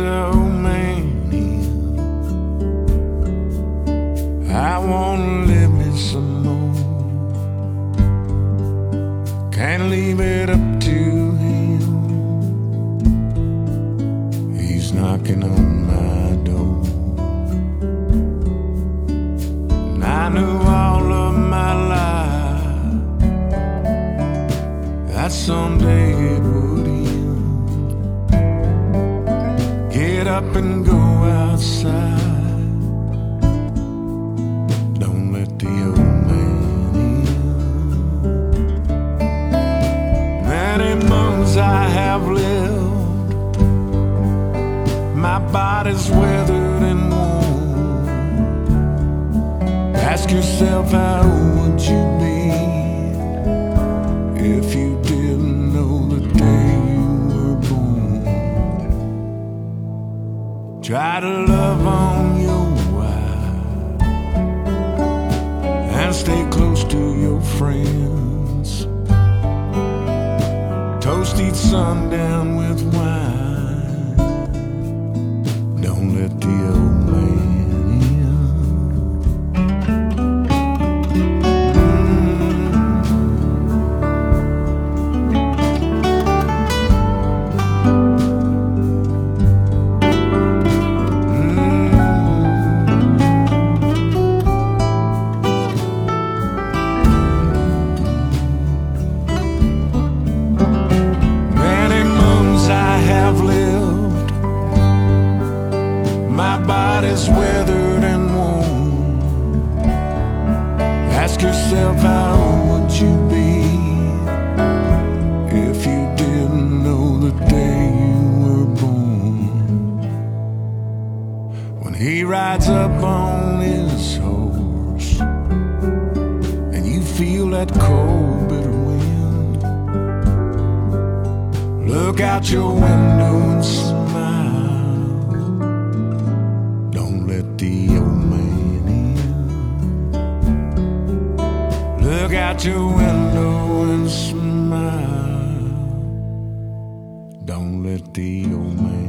kleptomania. I wanna live me some more. Can't leave it up to him. He's knocking on my door. And I knew all of my life that someday it would. Up and go outside. Don't let the old man in. Many months I have lived. My body's weathered and worn. Ask yourself, how would you Try to love on your wife and stay close to your friends. Toast each sundown body's weathered and worn. Ask yourself, how would you be if you didn't know the day you were born? When he rides up on his horse and you feel that cold, bitter wind. Look out your window and smile. Look out your window and smile. Don't let the old man